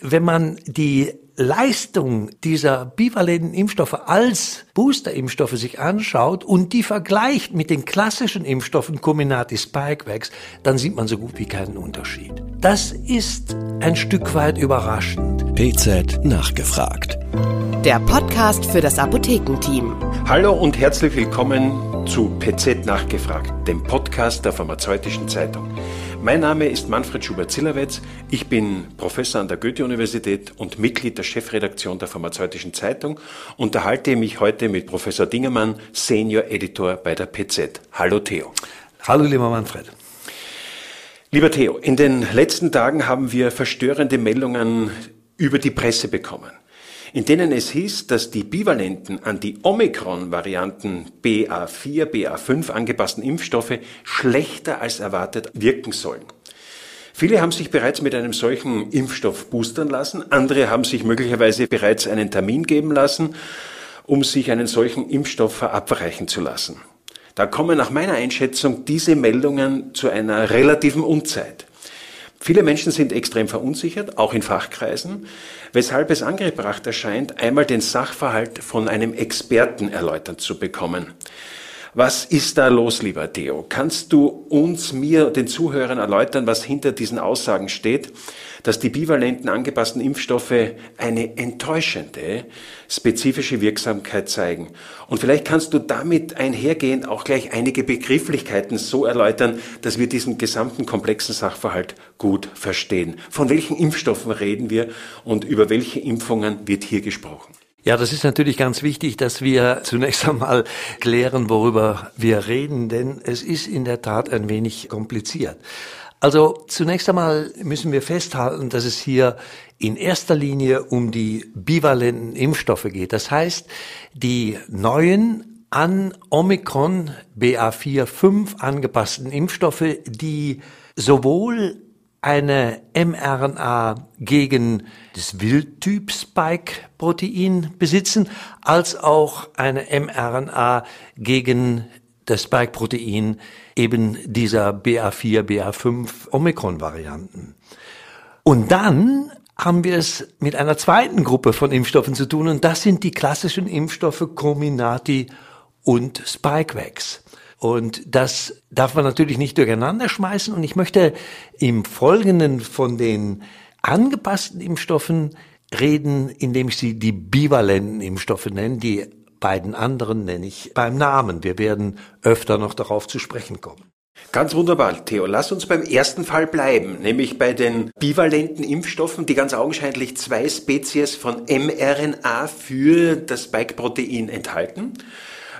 wenn man die Leistung dieser bivalenten Impfstoffe als Boosterimpfstoffe sich anschaut und die vergleicht mit den klassischen Impfstoffen Comirnaty Spikevax, dann sieht man so gut wie keinen Unterschied. Das ist ein Stück weit überraschend. PZ nachgefragt. Der Podcast für das Apothekenteam. Hallo und herzlich willkommen zu PZ nachgefragt, dem Podcast der Pharmazeutischen Zeitung. Mein Name ist Manfred Schubert-Zillerwetz. Ich bin Professor an der Goethe-Universität und Mitglied der Chefredaktion der Pharmazeutischen Zeitung. Unterhalte mich heute mit Professor Dingermann, Senior Editor bei der PZ. Hallo Theo. Hallo lieber Manfred. Lieber Theo, in den letzten Tagen haben wir verstörende Meldungen über die Presse bekommen in denen es hieß, dass die bivalenten an die Omikron-Varianten BA4, BA5 angepassten Impfstoffe schlechter als erwartet wirken sollen. Viele haben sich bereits mit einem solchen Impfstoff boostern lassen, andere haben sich möglicherweise bereits einen Termin geben lassen, um sich einen solchen Impfstoff verabreichen zu lassen. Da kommen nach meiner Einschätzung diese Meldungen zu einer relativen Unzeit. Viele Menschen sind extrem verunsichert, auch in Fachkreisen, weshalb es angebracht erscheint, einmal den Sachverhalt von einem Experten erläutert zu bekommen. Was ist da los, lieber Theo? Kannst du uns, mir, den Zuhörern erläutern, was hinter diesen Aussagen steht? dass die bivalenten angepassten Impfstoffe eine enttäuschende spezifische Wirksamkeit zeigen. Und vielleicht kannst du damit einhergehend auch gleich einige Begrifflichkeiten so erläutern, dass wir diesen gesamten komplexen Sachverhalt gut verstehen. Von welchen Impfstoffen reden wir und über welche Impfungen wird hier gesprochen? Ja, das ist natürlich ganz wichtig, dass wir zunächst einmal klären, worüber wir reden, denn es ist in der Tat ein wenig kompliziert. Also zunächst einmal müssen wir festhalten, dass es hier in erster Linie um die bivalenten Impfstoffe geht. Das heißt, die neuen an Omikron BA4-5 angepassten Impfstoffe, die sowohl eine mRNA gegen das Wildtyp Spike-Protein besitzen, als auch eine mRNA gegen das Spike-Protein eben dieser BA4, BA5 Omikron-Varianten. Und dann haben wir es mit einer zweiten Gruppe von Impfstoffen zu tun und das sind die klassischen Impfstoffe Comirnaty und Spikevax. Und das darf man natürlich nicht durcheinander schmeißen und ich möchte im Folgenden von den angepassten Impfstoffen reden, indem ich sie die bivalenten Impfstoffe nenne, die beiden anderen nenne ich beim Namen. Wir werden öfter noch darauf zu sprechen kommen. Ganz wunderbar, Theo. Lass uns beim ersten Fall bleiben, nämlich bei den bivalenten Impfstoffen, die ganz augenscheinlich zwei Spezies von mRNA für das Spike-Protein enthalten.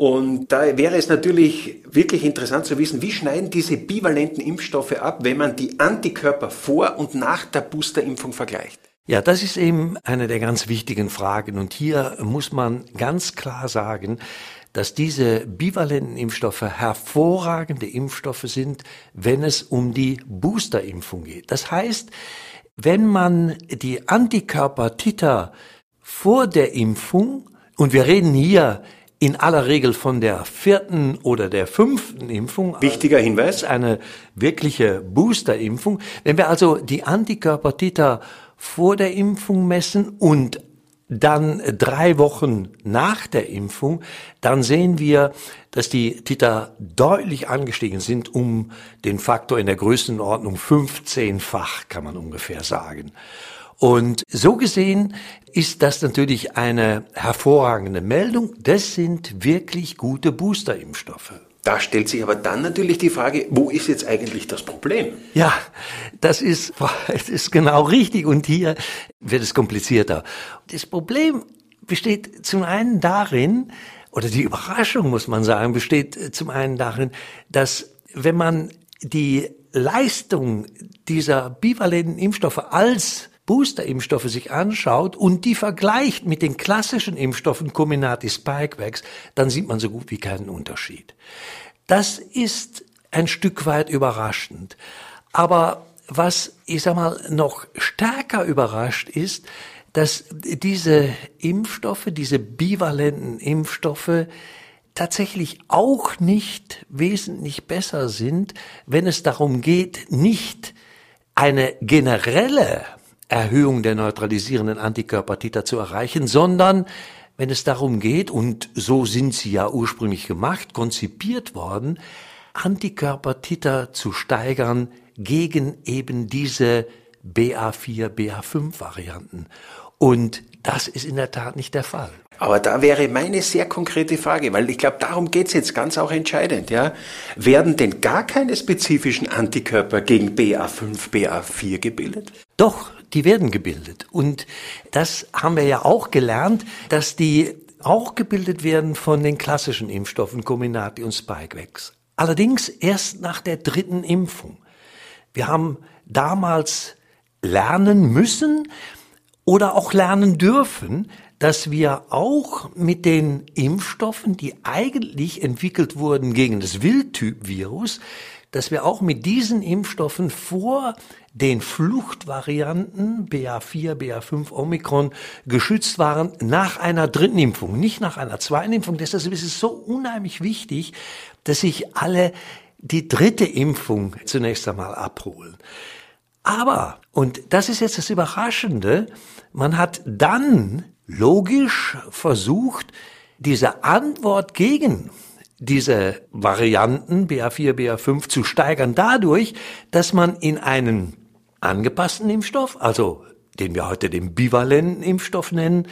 Und da wäre es natürlich wirklich interessant zu wissen, wie schneiden diese bivalenten Impfstoffe ab, wenn man die Antikörper vor und nach der Boosterimpfung vergleicht. Ja, das ist eben eine der ganz wichtigen Fragen. Und hier muss man ganz klar sagen, dass diese bivalenten Impfstoffe hervorragende Impfstoffe sind, wenn es um die Boosterimpfung geht. Das heißt, wenn man die Antikörpertiter vor der Impfung, und wir reden hier in aller Regel von der vierten oder der fünften Impfung. Wichtiger Hinweis. Eine wirkliche Boosterimpfung. Wenn wir also die Antikörpertiter vor der Impfung messen und dann drei Wochen nach der Impfung, dann sehen wir, dass die Titer deutlich angestiegen sind um den Faktor in der Größenordnung 15-fach, kann man ungefähr sagen. Und so gesehen ist das natürlich eine hervorragende Meldung. Das sind wirklich gute Boosterimpfstoffe. Da stellt sich aber dann natürlich die Frage, wo ist jetzt eigentlich das Problem? Ja, das ist, das ist genau richtig und hier wird es komplizierter. Das Problem besteht zum einen darin, oder die Überraschung muss man sagen, besteht zum einen darin, dass wenn man die Leistung dieser bivalenten Impfstoffe als Boosterimpfstoffe sich anschaut und die vergleicht mit den klassischen Impfstoffen Comirnaty Spikevax, dann sieht man so gut wie keinen Unterschied. Das ist ein Stück weit überraschend. Aber was, ich sag mal, noch stärker überrascht ist, dass diese Impfstoffe, diese bivalenten Impfstoffe tatsächlich auch nicht wesentlich besser sind, wenn es darum geht, nicht eine generelle Erhöhung der neutralisierenden Antikörpertiter zu erreichen, sondern wenn es darum geht, und so sind sie ja ursprünglich gemacht, konzipiert worden, Antikörpertiter zu steigern gegen eben diese BA4, BA5 Varianten. Und das ist in der Tat nicht der Fall. Aber da wäre meine sehr konkrete Frage, weil ich glaube, darum geht's jetzt ganz auch entscheidend. Ja? Werden denn gar keine spezifischen Antikörper gegen BA5, BA4 gebildet? Doch, die werden gebildet. Und das haben wir ja auch gelernt, dass die auch gebildet werden von den klassischen Impfstoffen Comirnaty und Spikevax. Allerdings erst nach der dritten Impfung. Wir haben damals lernen müssen oder auch lernen dürfen, dass wir auch mit den Impfstoffen, die eigentlich entwickelt wurden gegen das Wildtyp-Virus, dass wir auch mit diesen Impfstoffen vor den Fluchtvarianten BA4, BA5, Omikron geschützt waren nach einer dritten Impfung, nicht nach einer zweiten Impfung. Deshalb ist es so unheimlich wichtig, dass sich alle die dritte Impfung zunächst einmal abholen. Aber, und das ist jetzt das Überraschende, man hat dann logisch versucht, diese Antwort gegen diese Varianten BA4, BA5 zu steigern dadurch, dass man in einen angepassten Impfstoff, also den wir heute den bivalenten Impfstoff nennen,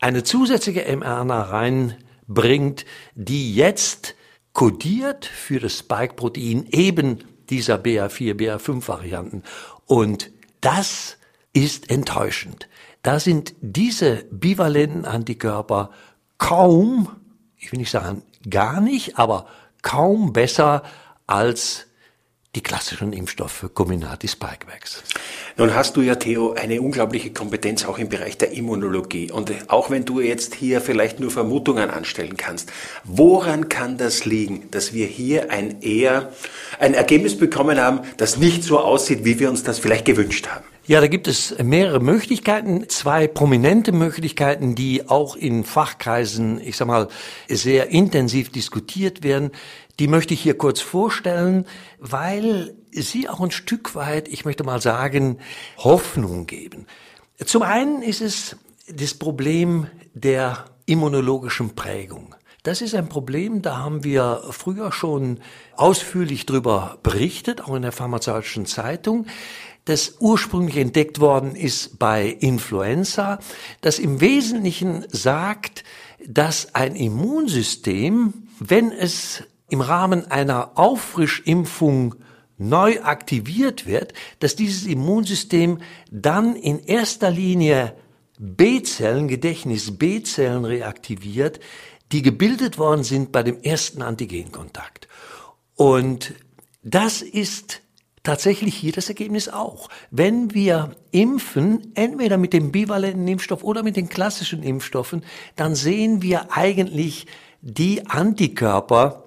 eine zusätzliche mRNA reinbringt, die jetzt kodiert für das Spike-Protein eben dieser BA4, BA5-Varianten. Und das ist enttäuschend. Da sind diese bivalenten Antikörper kaum, ich will nicht sagen gar nicht, aber kaum besser als die klassischen Impfstoffe Comirnaty Spikevax. Nun hast du ja, Theo, eine unglaubliche Kompetenz auch im Bereich der Immunologie. Und auch wenn du jetzt hier vielleicht nur Vermutungen anstellen kannst, woran kann das liegen, dass wir hier ein eher, ein Ergebnis bekommen haben, das nicht so aussieht, wie wir uns das vielleicht gewünscht haben? Ja, da gibt es mehrere Möglichkeiten, zwei prominente Möglichkeiten, die auch in Fachkreisen, ich sag mal, sehr intensiv diskutiert werden. Die möchte ich hier kurz vorstellen, weil sie auch ein Stück weit, ich möchte mal sagen, Hoffnung geben. Zum einen ist es das Problem der immunologischen Prägung. Das ist ein Problem, da haben wir früher schon ausführlich drüber berichtet, auch in der pharmazeutischen Zeitung das ursprünglich entdeckt worden ist bei Influenza, das im Wesentlichen sagt, dass ein Immunsystem, wenn es im Rahmen einer Auffrischimpfung neu aktiviert wird, dass dieses Immunsystem dann in erster Linie B-Zellen, Gedächtnis B-Zellen reaktiviert, die gebildet worden sind bei dem ersten Antigenkontakt. Und das ist tatsächlich hier das Ergebnis auch. Wenn wir impfen, entweder mit dem bivalenten Impfstoff oder mit den klassischen Impfstoffen, dann sehen wir eigentlich die Antikörper,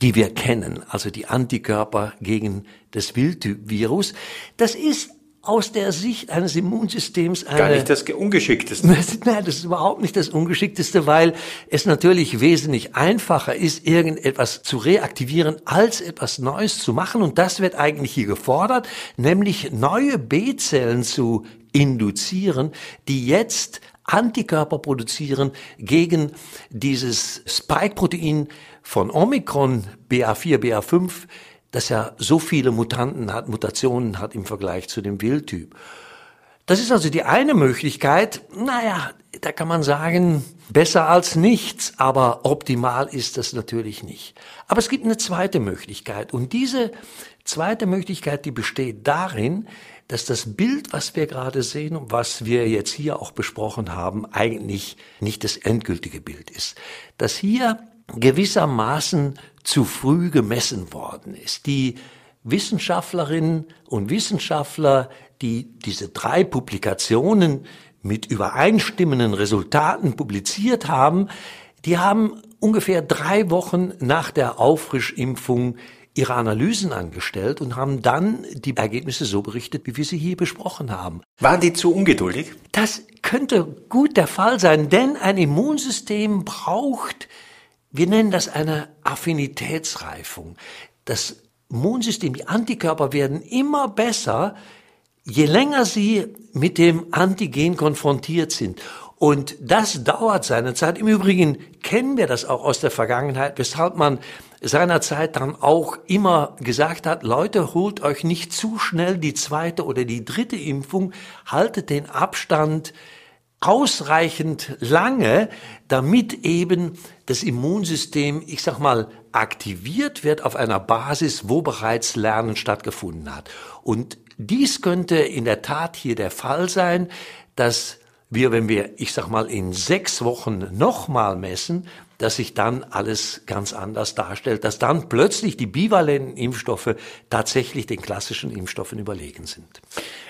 die wir kennen, also die Antikörper gegen das Wildtyp-Virus. Das ist aus der Sicht eines Immunsystems eine, Gar nicht das Ungeschickteste. Nein, das ist überhaupt nicht das Ungeschickteste, weil es natürlich wesentlich einfacher ist, irgendetwas zu reaktivieren, als etwas Neues zu machen. Und das wird eigentlich hier gefordert, nämlich neue B-Zellen zu induzieren, die jetzt Antikörper produzieren gegen dieses Spike-Protein von Omikron BA4, BA5, das ja so viele Mutanten hat, Mutationen hat im Vergleich zu dem Wildtyp. Das ist also die eine Möglichkeit. Naja, da kann man sagen, besser als nichts, aber optimal ist das natürlich nicht. Aber es gibt eine zweite Möglichkeit. Und diese zweite Möglichkeit, die besteht darin, dass das Bild, was wir gerade sehen und was wir jetzt hier auch besprochen haben, eigentlich nicht das endgültige Bild ist. Dass hier gewissermaßen zu früh gemessen worden ist. Die Wissenschaftlerinnen und Wissenschaftler, die diese drei Publikationen mit übereinstimmenden Resultaten publiziert haben, die haben ungefähr drei Wochen nach der Auffrischimpfung ihre Analysen angestellt und haben dann die Ergebnisse so berichtet, wie wir sie hier besprochen haben. Waren die zu ungeduldig? Das könnte gut der Fall sein, denn ein Immunsystem braucht wir nennen das eine Affinitätsreifung. Das Immunsystem, die Antikörper werden immer besser, je länger Sie mit dem Antigen konfrontiert sind, und das dauert seine Zeit. Im Übrigen kennen wir das auch aus der Vergangenheit, weshalb man seinerzeit dann auch immer gesagt hat, Leute, holt euch nicht zu schnell die zweite oder die dritte Impfung, haltet den Abstand ausreichend lange, damit eben das Immunsystem, ich sag mal, aktiviert wird auf einer Basis, wo bereits Lernen stattgefunden hat. Und dies könnte in der Tat hier der Fall sein, dass wir, wenn wir, ich sag mal, in sechs Wochen nochmal messen, dass sich dann alles ganz anders darstellt, dass dann plötzlich die bivalenten Impfstoffe tatsächlich den klassischen Impfstoffen überlegen sind.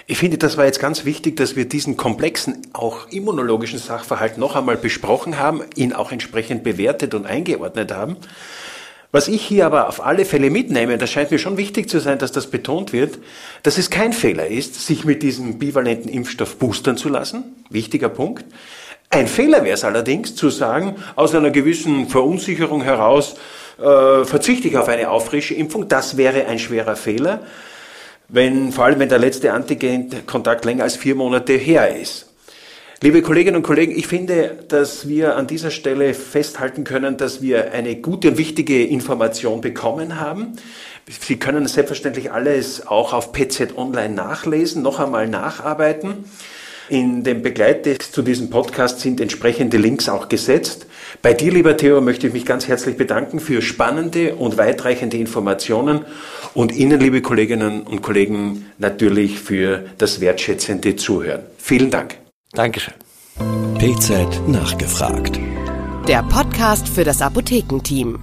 Ich finde, das war jetzt ganz wichtig, dass wir diesen komplexen, auch immunologischen Sachverhalt noch einmal besprochen haben, ihn auch entsprechend bewertet und eingeordnet haben. Was ich hier aber auf alle Fälle mitnehme, das scheint mir schon wichtig zu sein, dass das betont wird, dass es kein Fehler ist, sich mit diesem bivalenten Impfstoff boostern zu lassen. Wichtiger Punkt. Ein Fehler wäre es allerdings zu sagen, aus einer gewissen Verunsicherung heraus äh, verzichte ich auf eine Auffrische-Impfung. Das wäre ein schwerer Fehler, wenn, vor allem wenn der letzte Antigen-Kontakt länger als vier Monate her ist. Liebe Kolleginnen und Kollegen, ich finde, dass wir an dieser Stelle festhalten können, dass wir eine gute und wichtige Information bekommen haben. Sie können selbstverständlich alles auch auf PZ Online nachlesen, noch einmal nacharbeiten. In dem Begleittext zu diesem Podcast sind entsprechende Links auch gesetzt. Bei dir, lieber Theo, möchte ich mich ganz herzlich bedanken für spannende und weitreichende Informationen und Ihnen, liebe Kolleginnen und Kollegen, natürlich für das wertschätzende Zuhören. Vielen Dank. Dankeschön. PZ nachgefragt. Der Podcast für das Apothekenteam.